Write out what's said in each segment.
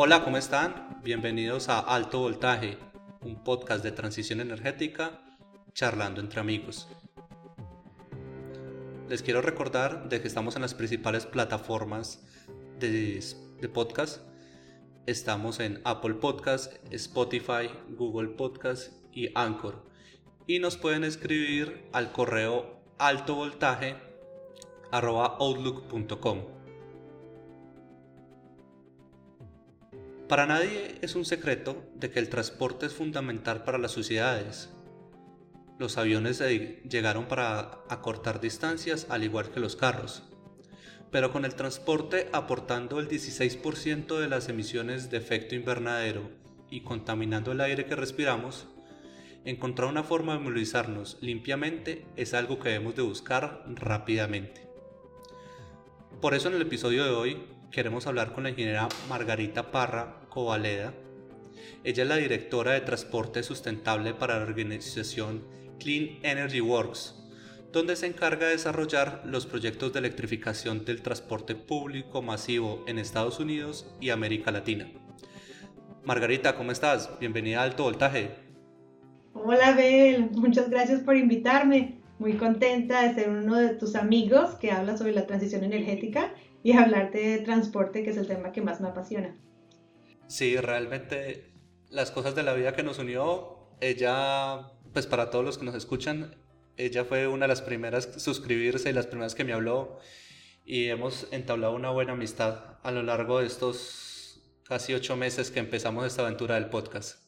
Hola, ¿cómo están? Bienvenidos a Alto Voltaje, un podcast de transición energética charlando entre amigos. Les quiero recordar de que estamos en las principales plataformas de, podcast. Estamos en Apple Podcast, Spotify, Google Podcast y Anchor. Y nos pueden escribir al correo altovoltaje.outlook.com. Para nadie es un secreto de que el transporte es fundamental para las sociedades. Los aviones llegaron para acortar distancias al igual que los carros, pero con el transporte aportando el 16% de las emisiones de efecto invernadero y contaminando el aire que respiramos, encontrar una forma de movilizarnos limpiamente es algo que debemos de buscar rápidamente. Por eso en el episodio de hoy queremos hablar con la ingeniera Margarita Parra Covaleda. Ella es la directora de transporte sustentable para la organización Clean Energy Works, donde se encarga de desarrollar los proyectos de electrificación del transporte público masivo en Estados Unidos y América Latina. Margarita, ¿cómo estás? Bienvenida a Alto Voltaje. Hola, Bel, muchas gracias por invitarme. Muy contenta de ser uno de tus amigos que habla sobre la transición energética y hablarte de transporte, que es el tema que más me apasiona. Sí, realmente las cosas de la vida que nos unió, ella, pues para todos los que nos escuchan, ella fue una de las primeras a suscribirse y las primeras que me habló y hemos entablado una buena amistad a lo largo de estos casi ocho meses que empezamos esta aventura del podcast.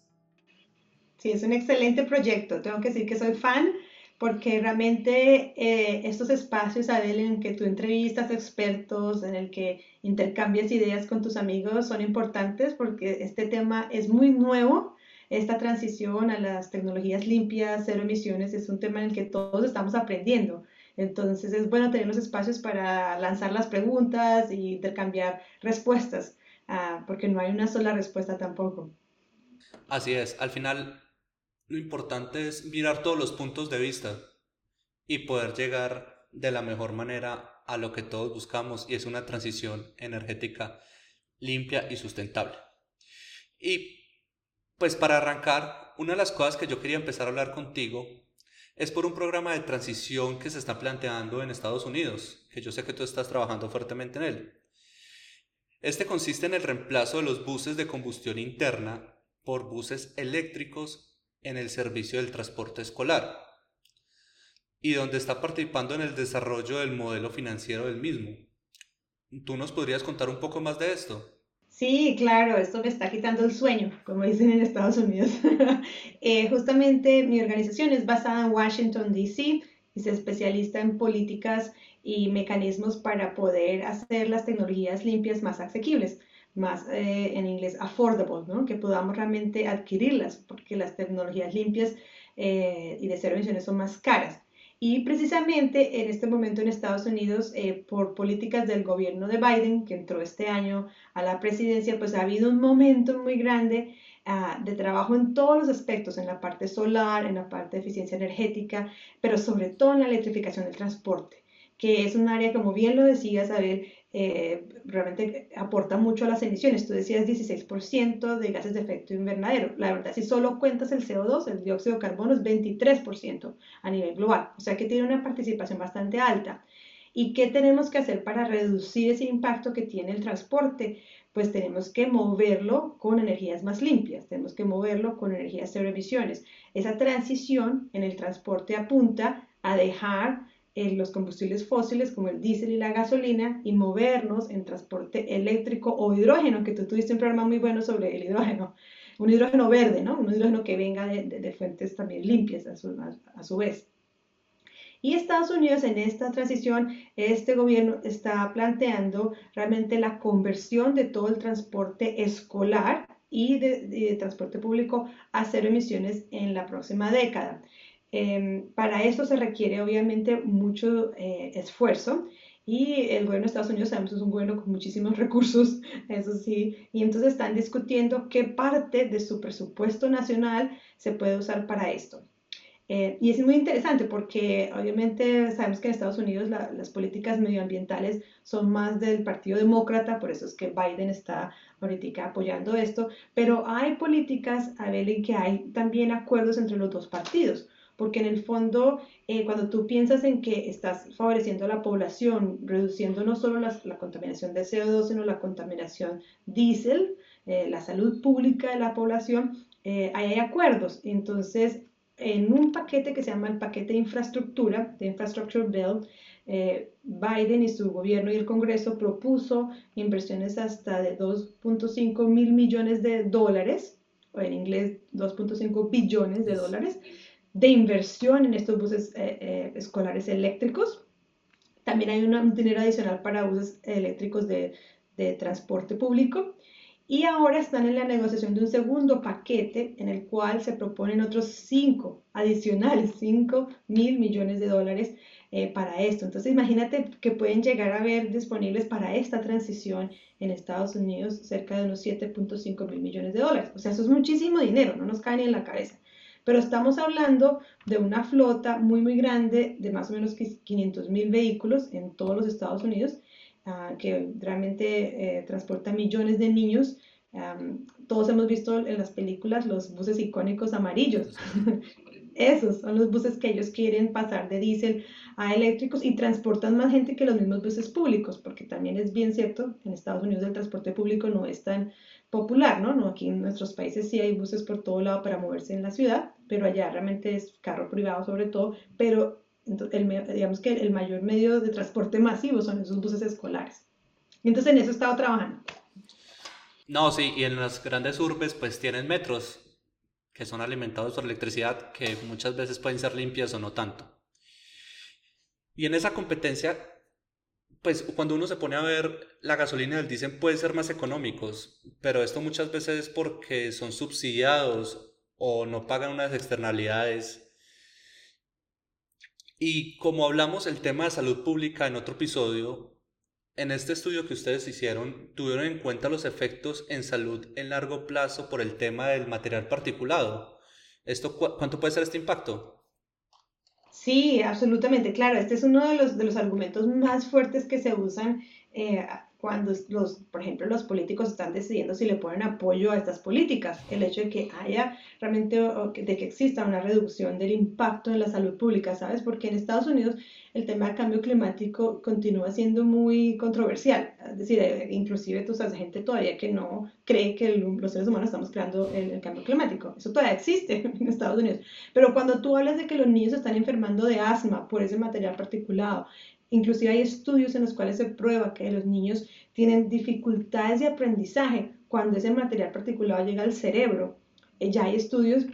Sí, es un excelente proyecto. Tengo que decir que soy fan porque realmente eh, estos espacios, Adel, en que tú entrevistas expertos, en el que intercambias ideas con tus amigos, son importantes porque este tema es muy nuevo. Esta transición a las tecnologías limpias, cero emisiones, es un tema en el que todos estamos aprendiendo. Entonces es bueno tener los espacios para lanzar las preguntas y intercambiar respuestas, ah, porque no hay una sola respuesta tampoco. Así es, al final lo importante es mirar todos los puntos de vista y poder llegar de la mejor manera a lo que todos buscamos y es una transición energética limpia y sustentable. Y pues para arrancar, una de las cosas que yo quería empezar a hablar contigo es por un programa de transición que se está planteando en Estados Unidos, que yo sé que tú estás trabajando fuertemente en él. Este consiste en el reemplazo de los buses de combustión interna por buses eléctricos en el servicio del transporte escolar y donde está participando en el desarrollo del modelo financiero del mismo. ¿Tú nos podrías contar un poco más de esto? Sí, claro, esto me está quitando el sueño, como dicen en Estados Unidos. Eh, justamente mi organización es basada en Washington, D.C. y se especializa en políticas y mecanismos para poder hacer las tecnologías limpias más asequibles más eh, en inglés affordable, ¿no? que podamos realmente adquirirlas, porque las tecnologías limpias eh, y de cero emisiones son más caras. Y precisamente en este momento en Estados Unidos, eh, por políticas del gobierno de Biden, que entró este año a la presidencia, pues ha habido un momento muy grande ah, de trabajo en todos los aspectos, en la parte solar, en la parte de eficiencia energética, pero sobre todo en la electrificación del transporte, que es un área, como bien lo decías, Abel, eh, realmente aporta mucho a las emisiones. Tú decías 16% de gases de efecto invernadero. La verdad, si solo cuentas el CO2, el dióxido de carbono es 23% a nivel global. O sea que tiene una participación bastante alta. ¿Y qué tenemos que hacer para reducir ese impacto que tiene el transporte? Pues tenemos que moverlo con energías más limpias, tenemos que moverlo con energías cero emisiones. Esa transición en el transporte apunta a dejar los combustibles fósiles como el diésel y la gasolina y movernos en transporte eléctrico o hidrógeno, que tú tuviste un programa muy bueno sobre el hidrógeno, un hidrógeno verde, ¿no? Un hidrógeno que venga de, fuentes también limpias a su, a su vez. Y Estados Unidos en esta transición, este gobierno está planteando realmente la conversión de todo el transporte escolar y de, transporte público a cero emisiones en la próxima década. Em, para esto se requiere obviamente mucho eh, esfuerzo y el gobierno de Estados Unidos sabemos es un gobierno con muchísimos recursos, eso sí, y entonces están discutiendo qué parte de su presupuesto nacional se puede usar para esto. Eh, y es muy interesante porque obviamente sabemos que en Estados Unidos las políticas medioambientales son más del Partido Demócrata, por eso es que Biden está ahorita apoyando esto, pero hay políticas, a ver, en que hay también acuerdos entre los dos partidos porque en el fondo, eh, cuando tú piensas en que estás favoreciendo a la población, reduciendo no solo la, contaminación de CO2, sino la contaminación diésel, eh, la salud pública de la población, ahí hay acuerdos. Entonces, en un paquete que se llama el paquete de infraestructura, de Infrastructure Bill, eh, Biden y su gobierno y el Congreso propuso inversiones hasta de 2.5 mil millones de dólares, o en inglés 2.5 billones de dólares, de inversión en estos buses eh, eh, escolares eléctricos. También hay un dinero adicional para buses eléctricos de, transporte público y ahora están en la negociación de un segundo paquete en el cual se proponen otros cinco adicionales, 5 mil millones de dólares eh, para esto. Entonces imagínate que pueden llegar a haber disponibles para esta transición en Estados Unidos cerca de unos 7.5 mil millones de dólares. O sea, eso es muchísimo dinero, no nos cae ni en la cabeza. Pero estamos hablando de una flota muy, muy grande de más o menos 500 mil vehículos en todos los Estados Unidos Ah, que realmente eh, transporta millones de niños. todos hemos visto en las películas los buses icónicos amarillos. Esos son los buses que ellos quieren pasar de diésel a eléctricos y transportan más gente que los mismos buses públicos, porque también es bien cierto, en Estados Unidos el transporte público no es tan popular, ¿no? no aquí en nuestros países sí hay buses por todo lado para moverse en la ciudad, pero allá realmente es carro privado sobre todo, pero el, digamos que el mayor medio de transporte masivo son esos buses escolares. Entonces en eso he estado trabajando. No, sí, y en las grandes urbes pues tienen metros que son alimentados por electricidad que muchas veces pueden ser limpias o no tanto. Y en esa competencia, pues cuando uno se pone a ver la gasolina y el diésel pueden ser más económicos, pero esto muchas veces es porque son subsidiados o no pagan unas externalidades y como hablamos el tema de salud pública en otro episodio, en este estudio que ustedes hicieron, tuvieron en cuenta los efectos en salud en largo plazo por el tema del material particulado. ¿Esto, ¿Cuánto puede ser este impacto? Sí, absolutamente, claro. Este es uno de los, de los argumentos más fuertes que se usan eh, cuando los, por ejemplo, los políticos están decidiendo si le ponen apoyo a estas políticas, el hecho de que haya realmente, de que exista una reducción del impacto en la salud pública, ¿sabes? Porque en Estados Unidos el tema del cambio climático continúa siendo muy controversial, es decir, eh, inclusive tú sabes, gente todavía que no cree que los seres humanos estamos creando el, el cambio climático, eso todavía existe en Estados Unidos, pero cuando tú hablas de que los niños están enfermando de asma por ese material particulado, Inclusive hay estudios en los cuales se prueba que los niños tienen dificultades de aprendizaje cuando ese material particulado llega al cerebro. Eh, ya hay estudios,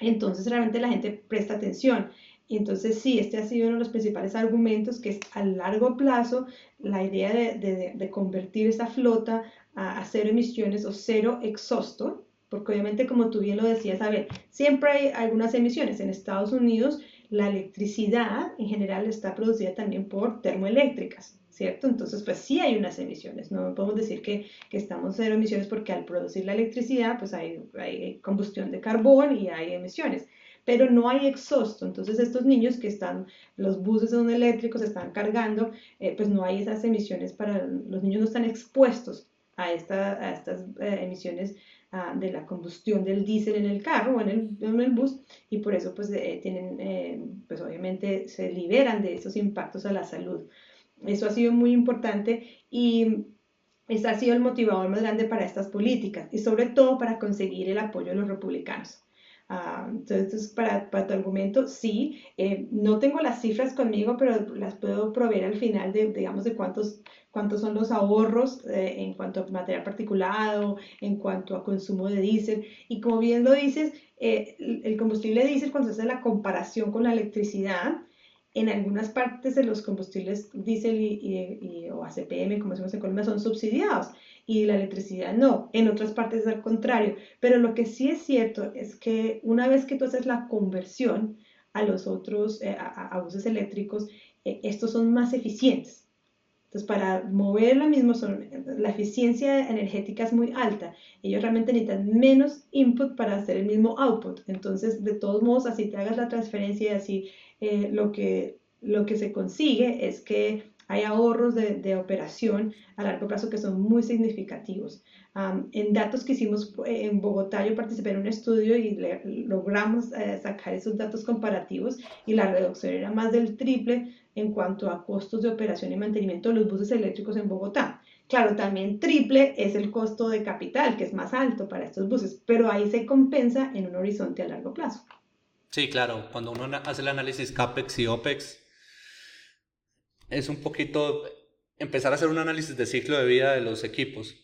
entonces realmente la gente presta atención. Y entonces sí, este ha sido uno de los principales argumentos, que es a largo plazo la idea de, convertir esa flota a, a, cero emisiones o cero exhausto, porque obviamente como tú bien lo decías, a siempre hay algunas emisiones. En Estados Unidos la electricidad en general está producida también por termoeléctricas, ¿cierto? Entonces, pues sí hay unas emisiones, no podemos decir que, que estamos cero emisiones porque al producir la electricidad, pues hay, combustión de carbón y hay emisiones pero no hay exhausto. Entonces estos niños que están, los buses son eléctricos, están cargando, eh, pues no hay esas emisiones para, los niños no están expuestos a, esta, a estas eh, emisiones Ah, de la combustión del diésel en el carro o en el, en el bus y por eso pues eh, tienen, eh, pues obviamente se liberan de esos impactos a la salud. Eso ha sido muy importante y ese ha sido el motivador más grande para estas políticas y sobre todo para conseguir el apoyo de los republicanos. Ah, entonces, para, para, tu argumento, sí, eh, no tengo las cifras conmigo, pero las puedo proveer al final de, digamos, de cuántos cuántos son los ahorros eh, en cuanto a material particulado, en cuanto a consumo de diésel. Y como bien lo dices, eh, el combustible diésel, cuando se hace la comparación con la electricidad, en algunas partes de los combustibles diésel y, o ACPM, como decimos en Colombia, son subsidiados y la electricidad no. En otras partes es al contrario. Pero lo que sí es cierto es que una vez que tú haces la conversión a los otros, eh, a, buses eléctricos, estos son más eficientes. Entonces, para mover lo mismo, son, la eficiencia energética es muy alta. Ellos realmente necesitan menos input para hacer el mismo output. Entonces, de todos modos, así te hagas la transferencia y así eh, lo, que, lo que se consigue es que hay ahorros de, de, operación a largo plazo que son muy significativos. en datos que hicimos eh, en Bogotá, yo participé en un estudio y logramos eh, sacar esos datos comparativos y la reducción era más del triple en cuanto a costos de operación y mantenimiento de los buses eléctricos en Bogotá. Claro, también triple es el costo de capital, que es más alto para estos buses, pero ahí se compensa en un horizonte a largo plazo. Sí, claro, cuando uno hace el análisis CAPEX y OPEX, es un poquito empezar a hacer un análisis de ciclo de vida de los equipos.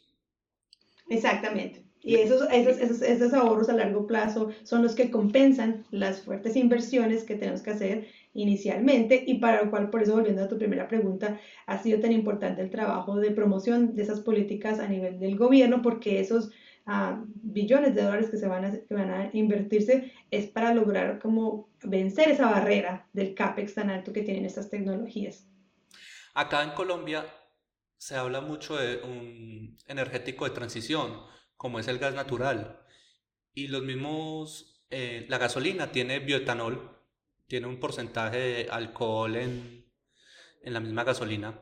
Exactamente. Y esos, esos, esos, esos, ahorros a largo plazo son los que compensan las fuertes inversiones que tenemos que hacer inicialmente y para lo cual, por eso volviendo a tu primera pregunta, ha sido tan importante el trabajo de promoción de esas políticas a nivel del gobierno porque esos uh, billones de dólares que se van a, que van a invertirse es para lograr como vencer esa barrera del CAPEX tan alto que tienen estas tecnologías. Acá en Colombia se habla mucho de un energético de transición, como es el gas natural. Y los mismos, eh, la gasolina tiene bioetanol, tiene un porcentaje de alcohol en, en la misma gasolina.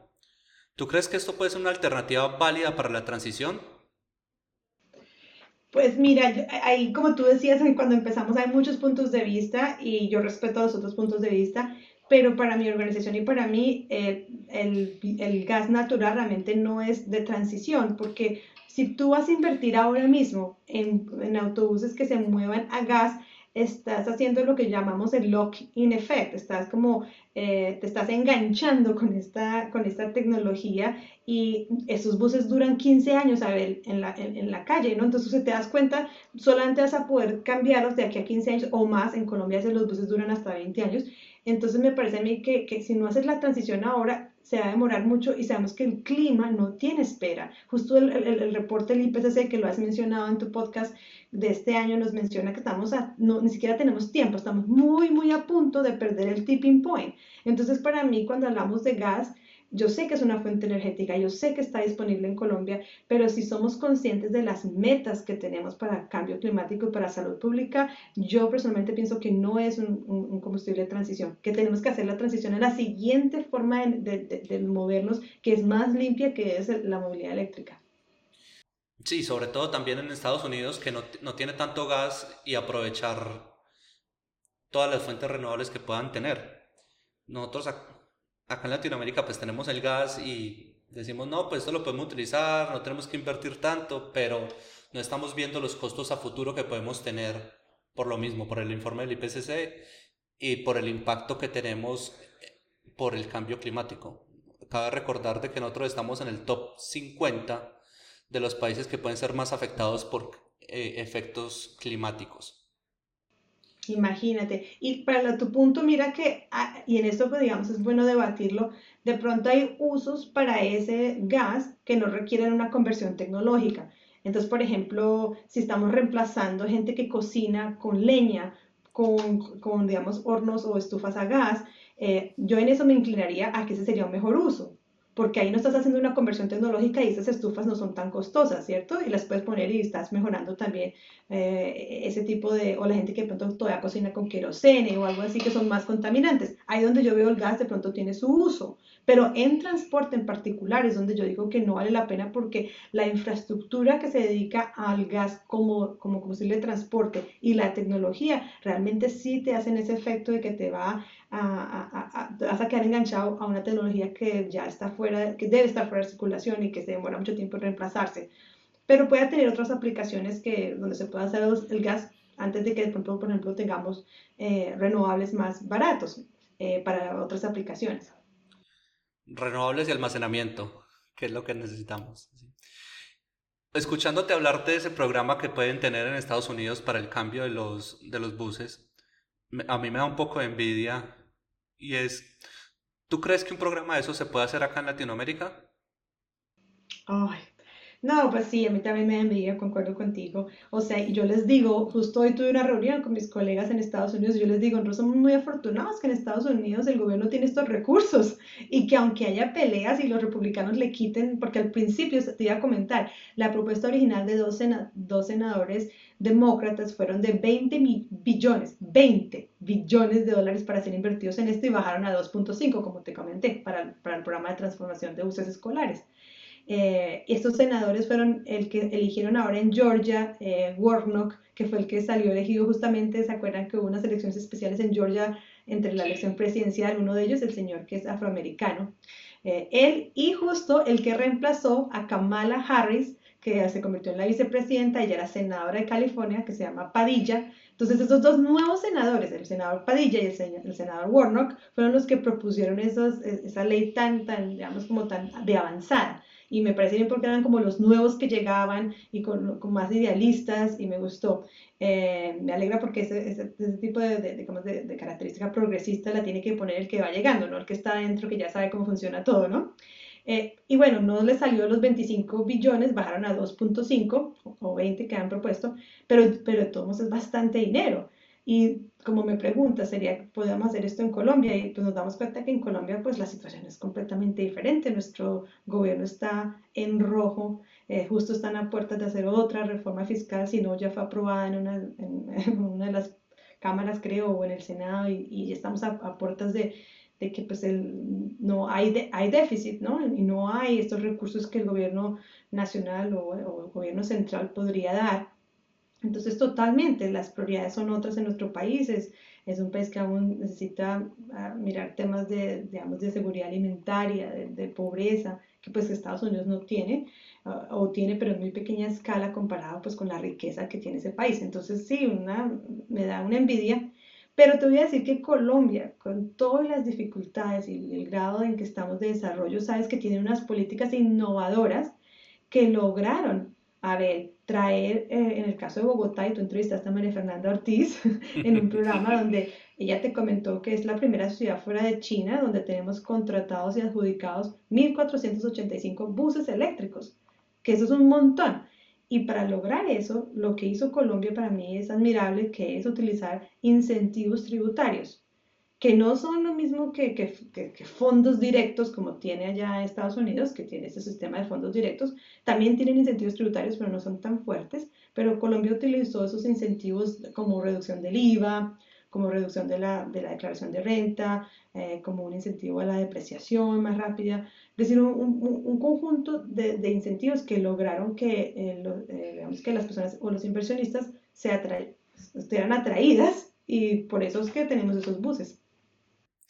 ¿Tú crees que esto puede ser una alternativa válida para la transición? Pues mira, ahí como tú decías cuando empezamos hay muchos puntos de vista y yo respeto los otros puntos de vista pero para mi organización y para mí eh, el, el, gas natural realmente no es de transición, porque si tú vas a invertir ahora mismo en, en autobuses que se muevan a gas, estás haciendo lo que llamamos el lock-in effect, estás como, eh, te estás enganchando con esta, con esta tecnología y esos buses duran 15 años a ver, en, la, en, la calle, ¿no? Entonces, si te das cuenta, solamente vas a poder cambiarlos de aquí a 15 años o más, en Colombia los buses duran hasta 20 años, entonces me parece a mí que, que, si no haces la transición ahora, se va a demorar mucho y sabemos que el clima no tiene espera. Justo el, el, reporte del IPCC que lo has mencionado en tu podcast de este año nos menciona que estamos a, no, ni siquiera tenemos tiempo, estamos muy, muy a punto de perder el tipping point. Entonces para mí cuando hablamos de gas, yo sé que es una fuente energética, yo sé que está disponible en Colombia, pero si somos conscientes de las metas que tenemos para cambio climático y para salud pública, yo personalmente pienso que no es un, un, combustible de transición, que tenemos que hacer la transición a la siguiente forma de, de, de, movernos, que es más limpia, que es la movilidad eléctrica. Sí, sobre todo también en Estados Unidos, que no, no tiene tanto gas y aprovechar todas las fuentes renovables que puedan tener. Nosotros acá en Latinoamérica pues tenemos el gas y decimos, no, pues esto lo podemos utilizar, no tenemos que invertir tanto, pero no estamos viendo los costos a futuro que podemos tener por lo mismo, por el informe del IPCC y por el impacto que tenemos por el cambio climático. Cabe recordar de que nosotros estamos en el top 50 de los países que pueden ser más afectados por eh, efectos climáticos. Imagínate. Y para tu punto, mira que, ah, y en esto pues digamos es bueno debatirlo, de pronto hay usos para ese gas que no requieren una conversión tecnológica. Entonces, por ejemplo, si estamos reemplazando gente que cocina con leña, con, con digamos, hornos o estufas a gas, eh, yo en eso me inclinaría a que ese sería un mejor uso porque ahí no estás haciendo una conversión tecnológica y esas estufas no son tan costosas, ¿cierto? Y las puedes poner y estás mejorando también eh, ese tipo de, o la gente que de pronto todavía cocina con querosene o algo así que son más contaminantes. Ahí donde yo veo el gas de pronto tiene su uso, pero en transporte en particular es donde yo digo que no vale la pena porque la infraestructura que se dedica al gas como, como combustible de transporte y la tecnología realmente sí te hacen ese efecto de que te va a, vas a quedar enganchado a una tecnología que ya está que debe estar fuera de circulación y que se demora mucho tiempo en reemplazarse. Pero puede tener otras aplicaciones que, donde se pueda hacer el gas antes de que de pronto, por ejemplo, tengamos eh, renovables más baratos eh, para otras aplicaciones. Renovables y almacenamiento, que es lo que necesitamos. Escuchándote hablarte de ese programa que pueden tener en Estados Unidos para el cambio de los, de los buses, a mí me da un poco de envidia y es, ¿tú crees que un programa de eso se puede hacer acá en Latinoamérica? Ay, No, pues sí, a mí también me da envidia, concuerdo contigo. O sea, yo les digo, justo hoy tuve una reunión con mis colegas en Estados Unidos y yo les digo, nosotros somos muy afortunados que en Estados Unidos el gobierno tiene estos recursos y que aunque haya peleas y los republicanos le quiten, porque al principio te iba a comentar, la propuesta original de dos, dos senadores demócratas fueron de 20 billones, 20 billones de dólares para ser invertidos en esto y bajaron a 2.5, como te comenté, para, para el programa de transformación de buses escolares. Eh, estos senadores fueron el que eligieron ahora en Georgia, eh, Warnock, que fue el que salió elegido justamente, ¿se acuerdan que hubo unas elecciones especiales en Georgia entre la elección presidencial? Uno de ellos, el señor que es afroamericano. Eh, él y justo el que reemplazó a Kamala Harris, que se convirtió en la vicepresidenta, ella era senadora de California, que se llama Padilla. Entonces, esos dos nuevos senadores, el senador Padilla y el, senador Warnock, fueron los que propusieron esos, esa ley tan, tan, digamos, como tan de avanzada y me parece bien porque eran como los nuevos que llegaban y con, con más idealistas y me gustó. Eh, me alegra porque ese, ese, tipo de, de, de, de, característica progresista la tiene que poner el que va llegando, no el que está adentro, que ya sabe cómo funciona todo, ¿no? Eh, y bueno, no le salió los 25 billones, bajaron a 2.5 o 20 que han propuesto, pero, pero de todos es bastante dinero. Y como me pregunta, sería, ¿podemos hacer esto en Colombia? Y pues nos damos cuenta que en Colombia pues la situación es completamente diferente. Nuestro gobierno está en rojo, eh, justo están a puertas de hacer otra reforma fiscal, si no ya fue aprobada en una, en, una de las cámaras, creo, o en el Senado, y, y estamos a, puertas de, de que pues el, no hay, de, hay déficit, ¿no? Y no hay estos recursos que el gobierno nacional o, o el gobierno central podría dar entonces, totalmente, las prioridades son otras en nuestro país. Es, un país que aún necesita ah, mirar temas de, digamos, de seguridad alimentaria, de, pobreza, que pues Estados Unidos no tiene, ah, o tiene, pero en muy pequeña escala comparado pues con la riqueza que tiene ese país. Entonces, sí, una, me da una envidia. Pero te voy a decir que Colombia, con todas las dificultades y el grado en que estamos de desarrollo, sabes que tiene unas políticas innovadoras que lograron a ver, traer, eh, en el caso de Bogotá, y tú entrevistaste a María Fernanda Ortiz en un programa donde ella te comentó que es la primera ciudad fuera de China donde tenemos contratados y adjudicados 1.485 buses eléctricos, que eso es un montón. Y para lograr eso, lo que hizo Colombia para mí es admirable, que es utilizar incentivos tributarios que no son lo mismo que, que, fondos directos como tiene allá Estados Unidos, que tiene ese sistema de fondos directos. También tienen incentivos tributarios, pero no son tan fuertes. Pero Colombia utilizó esos incentivos como reducción del IVA, como reducción de la, de la declaración de renta, eh, como un incentivo a la depreciación más rápida. Es decir, un, un, conjunto de, de, incentivos que lograron que, eh, eh, que las personas o los inversionistas se estuvieran atraídas y por eso es que tenemos esos buses.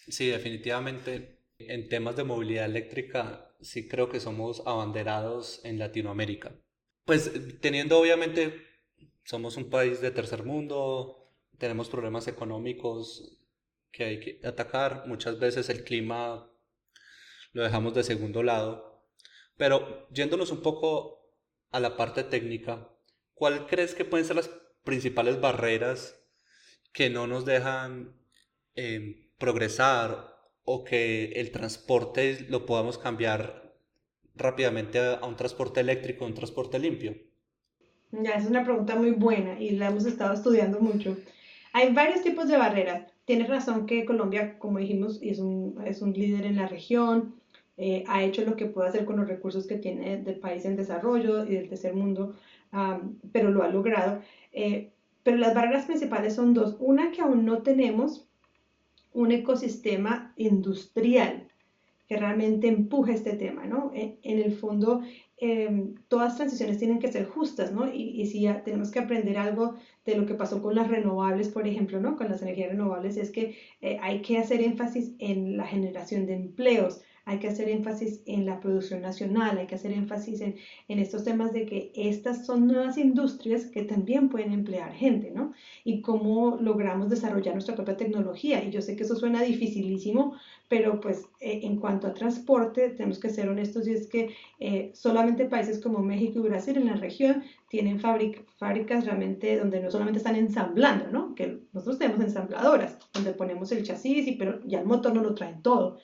Sí, definitivamente. En temas de movilidad eléctrica, sí creo que somos abanderados en Latinoamérica. Pues teniendo obviamente, somos un país de tercer mundo, tenemos problemas económicos que hay que atacar, muchas veces el clima lo dejamos de segundo lado, pero yéndonos un poco a la parte técnica, ¿cuál crees que pueden ser las principales barreras que no nos dejan eh, progresar o que el transporte lo podamos cambiar rápidamente a un transporte eléctrico, un transporte limpio? Ya, es una pregunta muy buena y la hemos estado estudiando mucho. Hay varios tipos de barreras. Tienes razón que Colombia, como dijimos, es un, es un líder en la región, eh, ha hecho lo que puede hacer con los recursos que tiene del país en desarrollo y del tercer mundo, pero lo ha logrado. Eh, pero las barreras principales son dos. Una que aún no tenemos un ecosistema industrial que realmente empuje este tema, ¿no? En, el fondo, em, todas transiciones tienen que ser justas, ¿no? Y, si ya tenemos que aprender algo de lo que pasó con las renovables, por ejemplo, ¿no? Con las energías renovables, es que eh, hay que hacer énfasis en la generación de empleos, hay que hacer énfasis en la producción nacional, hay que hacer énfasis en, estos temas de que estas son nuevas industrias que también pueden emplear gente, ¿no? Y cómo logramos desarrollar nuestra propia tecnología. Y yo sé que eso suena dificilísimo, pero pues eh, en cuanto a transporte, tenemos que ser honestos y es que eh, solamente países como México y Brasil en la región tienen fábricas realmente donde no solamente están ensamblando, ¿no? Que nosotros tenemos ensambladoras, donde ponemos el chasis, y, pero ya el motor no lo traen todo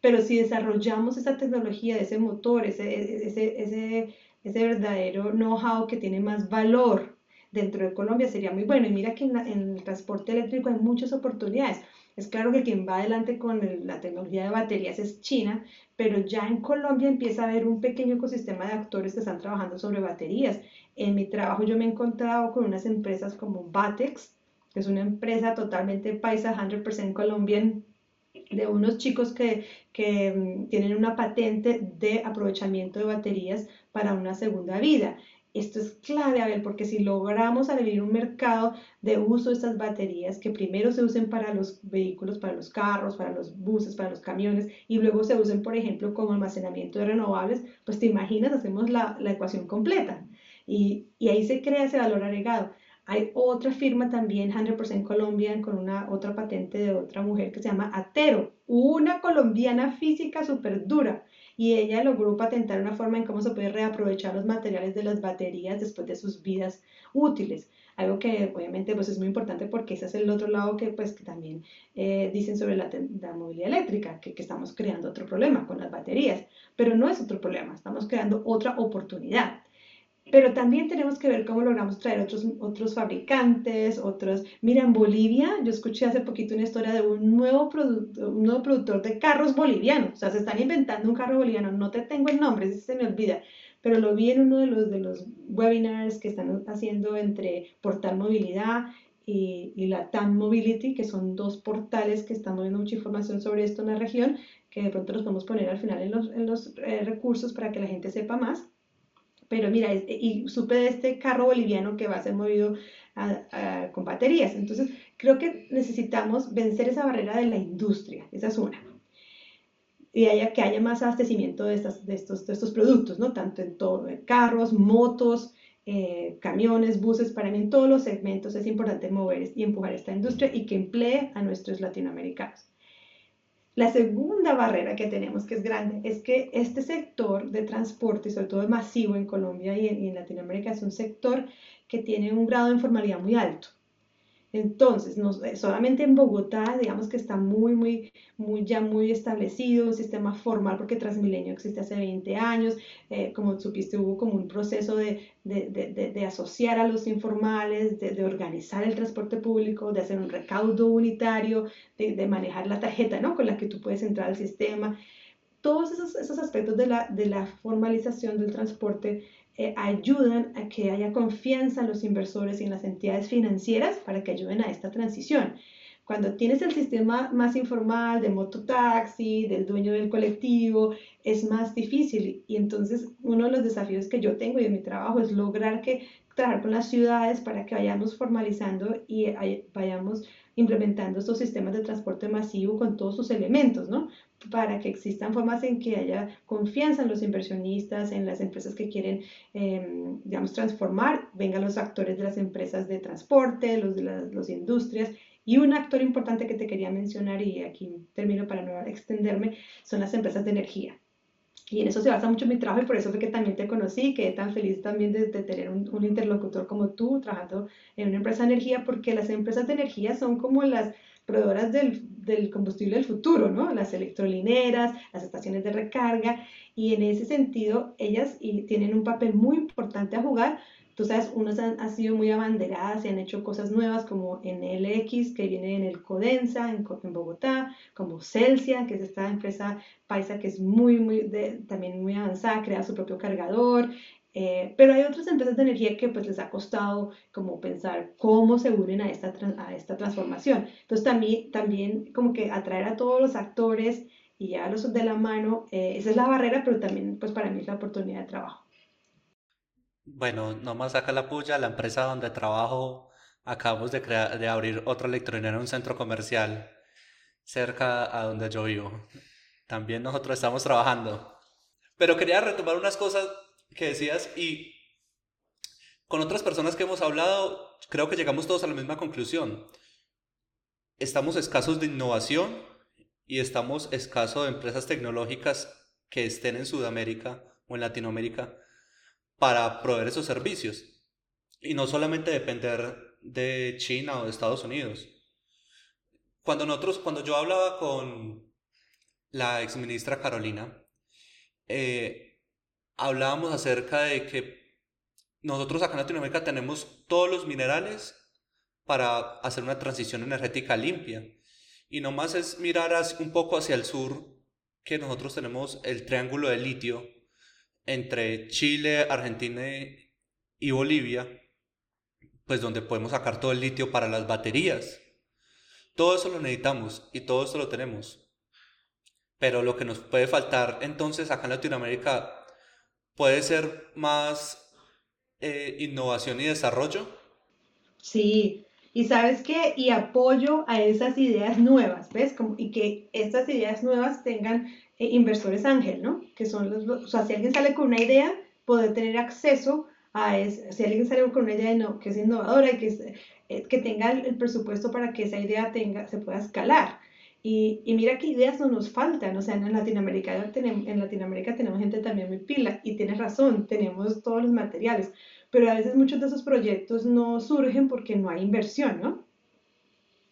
pero si desarrollamos esa tecnología, ese motor, ese, ese, ese, ese verdadero know-how que tiene más valor dentro de Colombia sería muy bueno. Y mira que en, el transporte eléctrico hay muchas oportunidades. Es claro que quien va adelante con la tecnología de baterías es China, pero ya en Colombia empieza a haber un pequeño ecosistema de actores que están trabajando sobre baterías. En mi trabajo yo me he encontrado con unas empresas como Batex, que es una empresa totalmente paisa, 100% colombian, de unos chicos que, que mm, tienen una patente de aprovechamiento de baterías para una segunda vida. Esto es clave, Abel, porque si logramos abrir un mercado de uso de estas baterías, que primero se usen para los vehículos, para los carros, para los buses, para los camiones, y luego se usen, por ejemplo, como almacenamiento de renovables, pues te imaginas, hacemos la, la ecuación completa. Y, y, ahí se crea ese valor agregado. Hay otra firma también, 100% Colombian, con una otra patente de otra mujer que se llama Atero, una colombiana física súper dura y ella logró patentar una forma en cómo se puede reaprovechar los materiales de las baterías después de sus vidas útiles. Algo que obviamente pues es muy importante porque ese es el otro lado que pues también eh, dicen sobre la, la movilidad eléctrica, que estamos creando otro problema con las baterías, pero no es otro problema, estamos creando otra oportunidad. Pero también tenemos que ver cómo logramos traer otros, otros fabricantes, otros... Mira, en Bolivia, yo escuché hace poquito una historia de un nuevo, un nuevo productor de carros bolivianos. O sea, se están inventando un carro boliviano. No te tengo el nombre, se me olvida. Pero lo vi en uno de los, de los webinars que están haciendo entre Portal Movilidad y, y la TAM Mobility, que son dos portales que están dando mucha información sobre esto en la región, que de pronto los podemos poner al final en los, en los eh, recursos para que la gente sepa más pero mira, y supe de este carro boliviano que va a ser movido con baterías. Entonces, creo que necesitamos vencer esa barrera de la industria, esa es una. Y haya, que haya más abastecimiento de, estas, de, estos, de estos productos, ¿no? Tanto en todo, carros, motos, eh, camiones, buses, para mí en todos los segmentos es importante mover y empujar esta industria y que emplee a nuestros latinoamericanos. La segunda barrera que tenemos, que es grande, es que este sector de transporte, sobre todo masivo en Colombia y en, Latinoamérica, es un sector que tiene un grado de informalidad muy alto. Entonces, no, eh, solamente en Bogotá, digamos que está muy, muy, muy, ya muy establecido un sistema formal, porque Transmilenio existe hace 20 años, eh, como supiste, hubo como un proceso de, de, de, de asociar a los informales, de, organizar el transporte público, de hacer un recaudo unitario, de, manejar la tarjeta, ¿no? Con la que tú puedes entrar al sistema. Todos esos, esos aspectos de la, de la formalización del transporte eh, ayudan a que haya confianza en los inversores y en las entidades financieras para que ayuden a esta transición. Cuando tienes el sistema más informal de mototaxi, del dueño del colectivo, es más difícil. Y entonces uno de los desafíos que yo tengo y en mi trabajo es lograr que trabajar con las ciudades para que vayamos formalizando y vayamos implementando estos sistemas de transporte masivo con todos sus elementos, ¿no? Para que existan formas en que haya confianza en los inversionistas, en las empresas que quieren, em, digamos, transformar, vengan los actores de las empresas de transporte, los de las industrias. Y un actor importante que te quería mencionar, y aquí termino para no extenderme, son las empresas de energía. Y en eso se basa mucho mi trabajo y por eso fue que también te conocí quedé tan feliz también de, tener un, un, interlocutor como tú trabajando en una empresa de energía, porque las empresas de energía son como las proveedoras del, del combustible del futuro, ¿no? Las electrolineras, las estaciones de recarga, y en ese sentido ellas y tienen un papel muy importante a jugar Tú sabes, unos han, sido muy abanderadas y han hecho cosas nuevas como en LX, que viene en el Codensa, en, Bogotá, como Celsia, que es esta empresa paisa que es muy, muy, también muy avanzada, crea su propio cargador. Eh, pero hay otras empresas de energía que pues les ha costado como pensar cómo se unen a esta, a esta transformación. Entonces también, también como que atraer a todos los actores y llevarlos de la mano, eh, esa es la barrera, pero también pues para mí es la oportunidad de trabajo. Bueno, nomás acá la puya, la empresa donde trabajo, acabamos de, crear, de abrir otra electrónica en un centro comercial cerca a donde yo vivo. También nosotros estamos trabajando. Pero quería retomar unas cosas que decías y con otras personas que hemos hablado, creo que llegamos todos a la misma conclusión. Estamos escasos de innovación y estamos escasos de empresas tecnológicas que estén en Sudamérica o en Latinoamérica para proveer esos servicios. Y no solamente depender de China o de Estados Unidos. Cuando nosotros, cuando yo hablaba con, la exministra Carolina, eh, hablábamos acerca de que nosotros acá en Latinoamérica tenemos todos los minerales para hacer una transición energética limpia. Y nomás es mirar un poco hacia el sur, que nosotros tenemos el triángulo de litio entre Chile, Argentina y Bolivia, pues donde podemos sacar todo el litio para las baterías. Todo eso lo necesitamos y todo eso lo tenemos. Pero lo que nos puede faltar entonces acá en Latinoamérica puede ser más eh, innovación y desarrollo. Sí, y sabes qué, y apoyo a esas ideas nuevas, ¿ves? Y que estas ideas nuevas tengan eh, inversores ángel, ¿no? Que son los, o sea, si alguien sale con una idea, poder tener acceso a eso, si alguien sale con una idea no, que es innovadora y que, eh, que tenga el, presupuesto para que esa idea tenga, se pueda escalar. Y, y, mira qué ideas no nos faltan, o sea, en Latinoamérica, tenemos, en Latinoamérica tenemos gente también muy pila y tienes razón, tenemos todos los materiales, pero a veces muchos de esos proyectos no surgen porque no hay inversión, ¿no?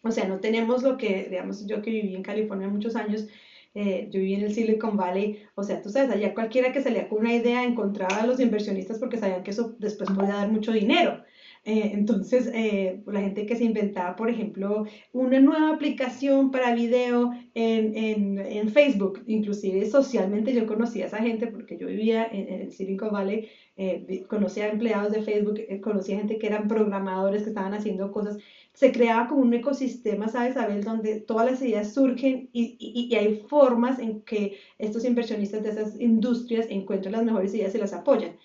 O sea, no tenemos lo que, digamos, yo que viví en California muchos años, eh, yo viví en el Silicon Valley, o sea, tú sabes, allá cualquiera que salía con una idea encontraba a los inversionistas porque sabían que eso después podía dar mucho dinero. Eh, entonces, eh, la gente que se inventaba, por ejemplo, una nueva aplicación para video en, en, en, Facebook, inclusive socialmente yo conocía a esa gente porque yo vivía en, en Silicon Valley, eh, conocía empleados de Facebook, conocía gente que eran programadores, que estaban haciendo cosas. Se creaba como un ecosistema, ¿sabes, Abel? Donde todas las ideas surgen y, y, y hay formas en que estos inversionistas de esas industrias encuentran las mejores ideas y las apoyan.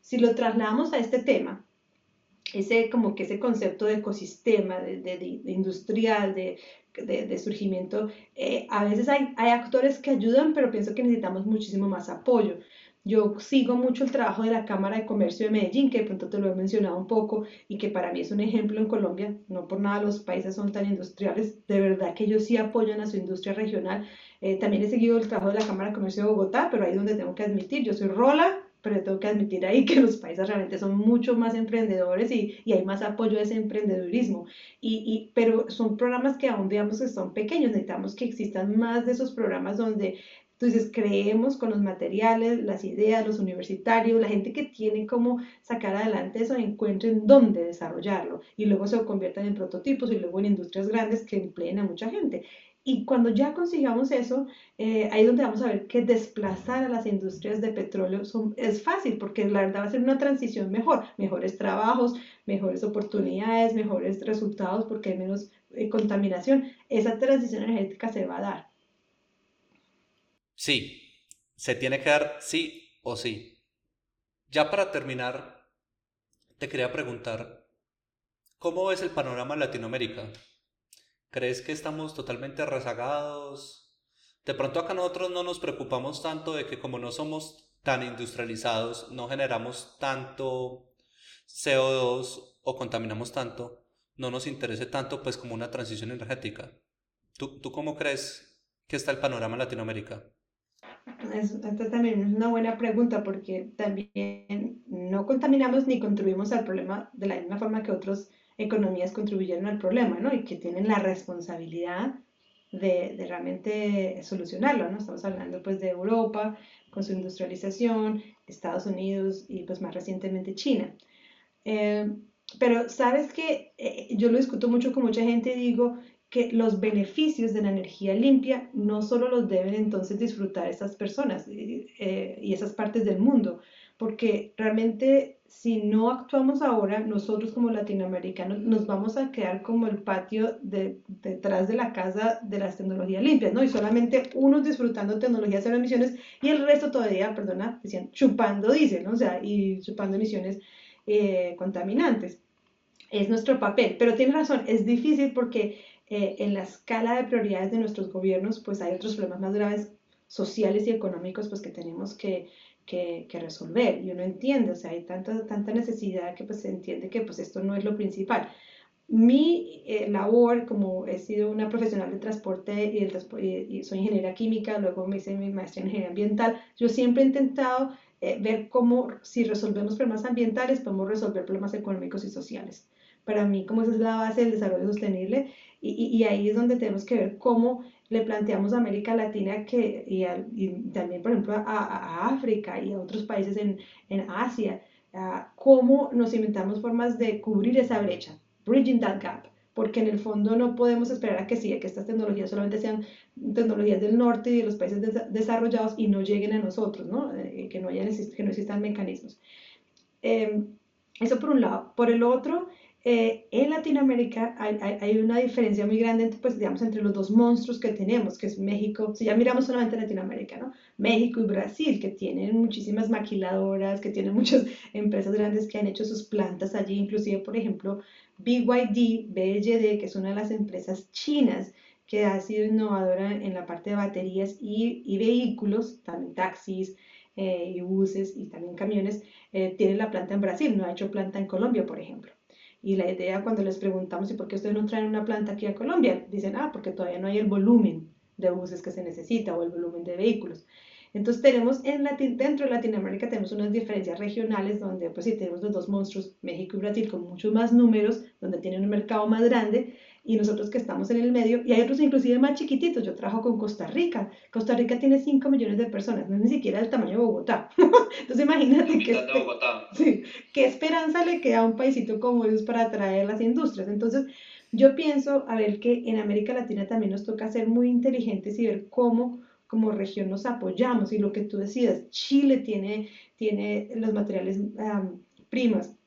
Si lo trasladamos a este tema, ese como que ese concepto de ecosistema, de, de, industrial, de, de surgimiento, eh, a veces hay, hay actores que ayudan, pero pienso que necesitamos muchísimo más apoyo. Yo sigo mucho el trabajo de la Cámara de Comercio de Medellín, que de pronto te lo he mencionado un poco y que para mí es un ejemplo en Colombia. No por nada los países son tan industriales. De verdad que ellos sí apoyan a su industria regional. Eh, también he seguido el trabajo de la Cámara de Comercio de Bogotá, pero ahí es donde tengo que admitir, yo soy Rola, pero tengo que admitir ahí que los países realmente son mucho más emprendedores y, y hay más apoyo a ese emprendedurismo. Y, y, pero son programas que aún digamos que son pequeños, necesitamos que existan más de esos programas donde dices, creemos con los materiales, las ideas, los universitarios, la gente que tiene cómo sacar adelante eso, encuentren dónde desarrollarlo y luego se conviertan en prototipos y luego en industrias grandes que empleen a mucha gente. Y cuando ya consigamos eso, eh, ahí es donde vamos a ver que desplazar a las industrias de petróleo es fácil, porque la verdad va a ser una transición mejor, mejores trabajos, mejores oportunidades, mejores resultados, porque hay menos eh, contaminación. Esa transición energética se va a dar. Sí, se tiene que dar sí o sí. Ya para terminar, te quería preguntar, ¿cómo ves el panorama en Latinoamérica? ¿Crees que estamos totalmente rezagados? De pronto acá nosotros no nos preocupamos tanto de que como no somos tan industrializados, no generamos tanto CO2 o contaminamos tanto, no nos interese tanto pues como una transición energética. ¿Tú, tú cómo crees que está el panorama en Latinoamérica? esta también es una buena pregunta porque también no contaminamos ni contribuimos al problema de la misma forma que otros economías contribuyeron al problema, ¿no? Y que tienen la responsabilidad de, de, realmente solucionarlo, ¿no? Estamos hablando pues de Europa con su industrialización, Estados Unidos y pues más recientemente China. Eh, pero sabes que eh, yo lo discuto mucho con mucha gente y digo que los beneficios de la energía limpia no solo los deben entonces disfrutar esas personas eh, y esas partes del mundo, porque realmente si no actuamos ahora, nosotros como latinoamericanos nos vamos a quedar como el patio de, detrás de la casa de las tecnologías limpias, ¿no? Y solamente unos disfrutando tecnologías cero emisiones y el resto todavía, perdona, decían, chupando diésel, ¿no? O sea, y chupando emisiones eh, contaminantes. Es nuestro papel, pero tiene razón, es difícil porque eh, en la escala de prioridades de nuestros gobiernos, pues hay otros problemas más graves sociales y económicos pues que tenemos que, que, resolver y uno entiende, o sea, hay tanta, tanta necesidad que pues se entiende que pues esto no es lo principal. Mi eh, labor, como he sido una profesional de transporte y, el, y, soy ingeniera química, luego me hice mi maestría en ingeniería ambiental, yo siempre he intentado eh, ver cómo si resolvemos problemas ambientales podemos resolver problemas económicos y sociales. Para mí, como esa es la base del desarrollo sostenible y, y, ahí es donde tenemos que ver cómo le planteamos a América Latina que, y, también, por ejemplo, a, África y a otros países en, en Asia, cómo nos inventamos formas de cubrir esa brecha, bridging that gap, porque en el fondo no podemos esperar a que sí, que estas tecnologías solamente sean tecnologías del norte y de los países desarrollados y no lleguen a nosotros, ¿no? Eh, que, no haya, que no existan mecanismos. Em, eso por un lado. Por el otro, eh, en Latinoamérica hay, una diferencia muy grande pues, digamos, entre los dos monstruos que tenemos, que es México, si ya miramos solamente Latinoamérica, ¿no? México y Brasil, que tienen muchísimas maquiladoras, que tienen muchas empresas grandes que han hecho sus plantas allí, inclusive, por ejemplo, BYD, BYD, que es una de las empresas chinas que ha sido innovadora en la parte de baterías y, vehículos, también taxis eh, y buses y también camiones, eh, tiene la planta en Brasil, no ha hecho planta en Colombia, por ejemplo. Y la idea cuando les preguntamos, ¿y por qué ustedes no traen una planta aquí a Colombia? Dicen, ah, porque todavía no hay el volumen de buses que se necesita o el volumen de vehículos. Entonces tenemos en dentro de Latinoamérica tenemos unas diferencias regionales donde pues sí tenemos los dos monstruos, México y Brasil, con muchos más números, donde tienen un mercado más grande, y nosotros que estamos en el medio, y hay otros inclusive más chiquititos. Yo trabajo con Costa Rica. Costa Rica tiene 5 millones de personas, no es ni siquiera el tamaño de Bogotá. Entonces imagínate que, sí, qué esperanza le queda a un paisito como ellos para atraer las industrias. Entonces yo pienso, a ver, que en América Latina también nos toca ser muy inteligentes y ver cómo como región nos apoyamos. Y lo que tú decías, Chile tiene, tiene los materiales primas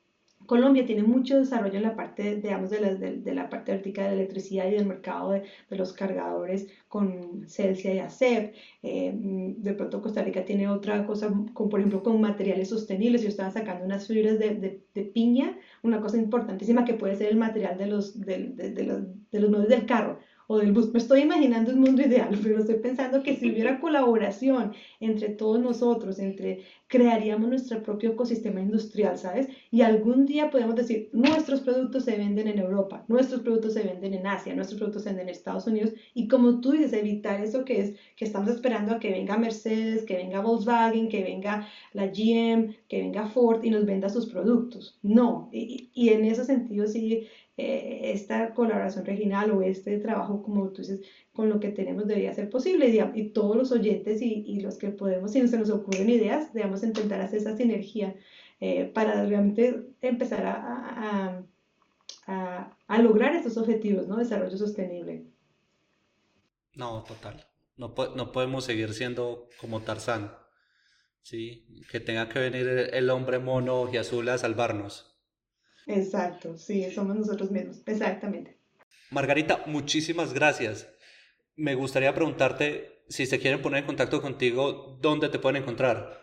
Colombia tiene mucho desarrollo en la parte, digamos, de la, de, la parte vertical de electricidad y del mercado de, de los cargadores con Celsia y ACEP. Eh, de pronto Costa Rica tiene otra cosa, como por ejemplo con materiales sostenibles. Yo estaba sacando unas fibras de, de piña, una cosa importantísima que puede ser el material de los, de, los, de los del carro o del bus. Me estoy imaginando un mundo ideal, pero estoy pensando que si hubiera colaboración entre todos nosotros, entre crearíamos nuestro propio ecosistema industrial, ¿sabes? Y algún día podemos decir, nuestros productos se venden en Europa, nuestros productos se venden en Asia, nuestros productos se venden en Estados Unidos, y como tú dices, evitar eso que es que estamos esperando a que venga Mercedes, que venga Volkswagen, que venga la GM, que venga Ford y nos venda sus productos. No, y, y en ese sentido sí eh, esta colaboración regional o este trabajo, como tú dices, con lo que tenemos debería ser posible. Y, todos los oyentes y, los que podemos, si se nos ocurren ideas, debemos intentar hacer esa sinergia eh, para realmente empezar a, a, a, lograr estos objetivos, ¿no? Desarrollo sostenible. No, total. No, no podemos seguir siendo como Tarzán, ¿sí? Que tenga que venir el hombre mono y azul a salvarnos. Exacto, sí, somos nosotros mismos, exactamente. Margarita, muchísimas gracias. Me gustaría preguntarte si se quieren poner en contacto contigo, ¿dónde te pueden encontrar?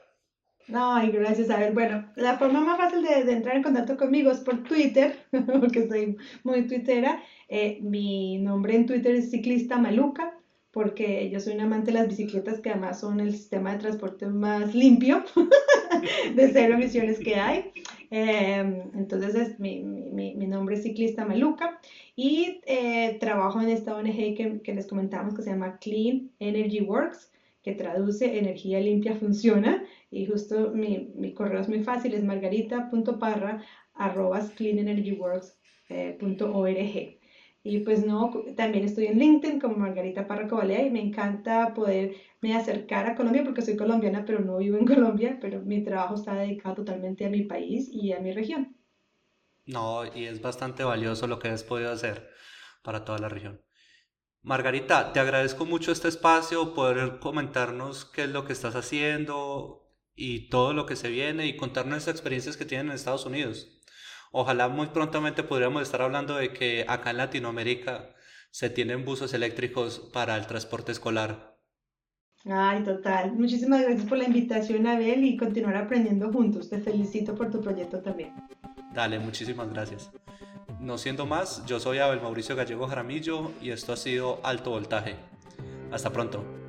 Ay, gracias. A ver, bueno, la forma más fácil de, entrar en contacto conmigo es por Twitter, porque soy muy twittera. Eh, mi nombre en Twitter es Ciclista Maluca, porque yo soy un amante de las bicicletas, que además son el sistema de transporte más limpio de cero emisiones que hay. Em, entonces, es, mi, mi, nombre es Ciclista Maluca y eh, trabajo en esta ONG que, les comentamos que se llama Clean Energy Works que traduce energía limpia funciona y justo mi, mi correo es muy fácil, es margarita.parra arrobas cleanenergyworks.org. Y pues no, también estoy en LinkedIn como Margarita Parra Cobalea y me encanta poderme acercar a Colombia porque soy colombiana pero no vivo en Colombia, pero mi trabajo está dedicado totalmente a mi país y a mi región. No, y es bastante valioso lo que has podido hacer para toda la región. Margarita, te agradezco mucho este espacio, poder comentarnos qué es lo que estás haciendo y todo lo que se viene y contarnos las experiencias que tienen en Estados Unidos. Ojalá muy prontamente podríamos estar hablando de que acá en Latinoamérica se tienen buses eléctricos para el transporte escolar. Ay, total. Muchísimas gracias por la invitación, Abel, y continuar aprendiendo juntos. Te felicito por tu proyecto también. Dale, muchísimas gracias. No siendo más, yo soy Abel Mauricio Gallego Jaramillo y esto ha sido Alto Voltaje. Hasta pronto.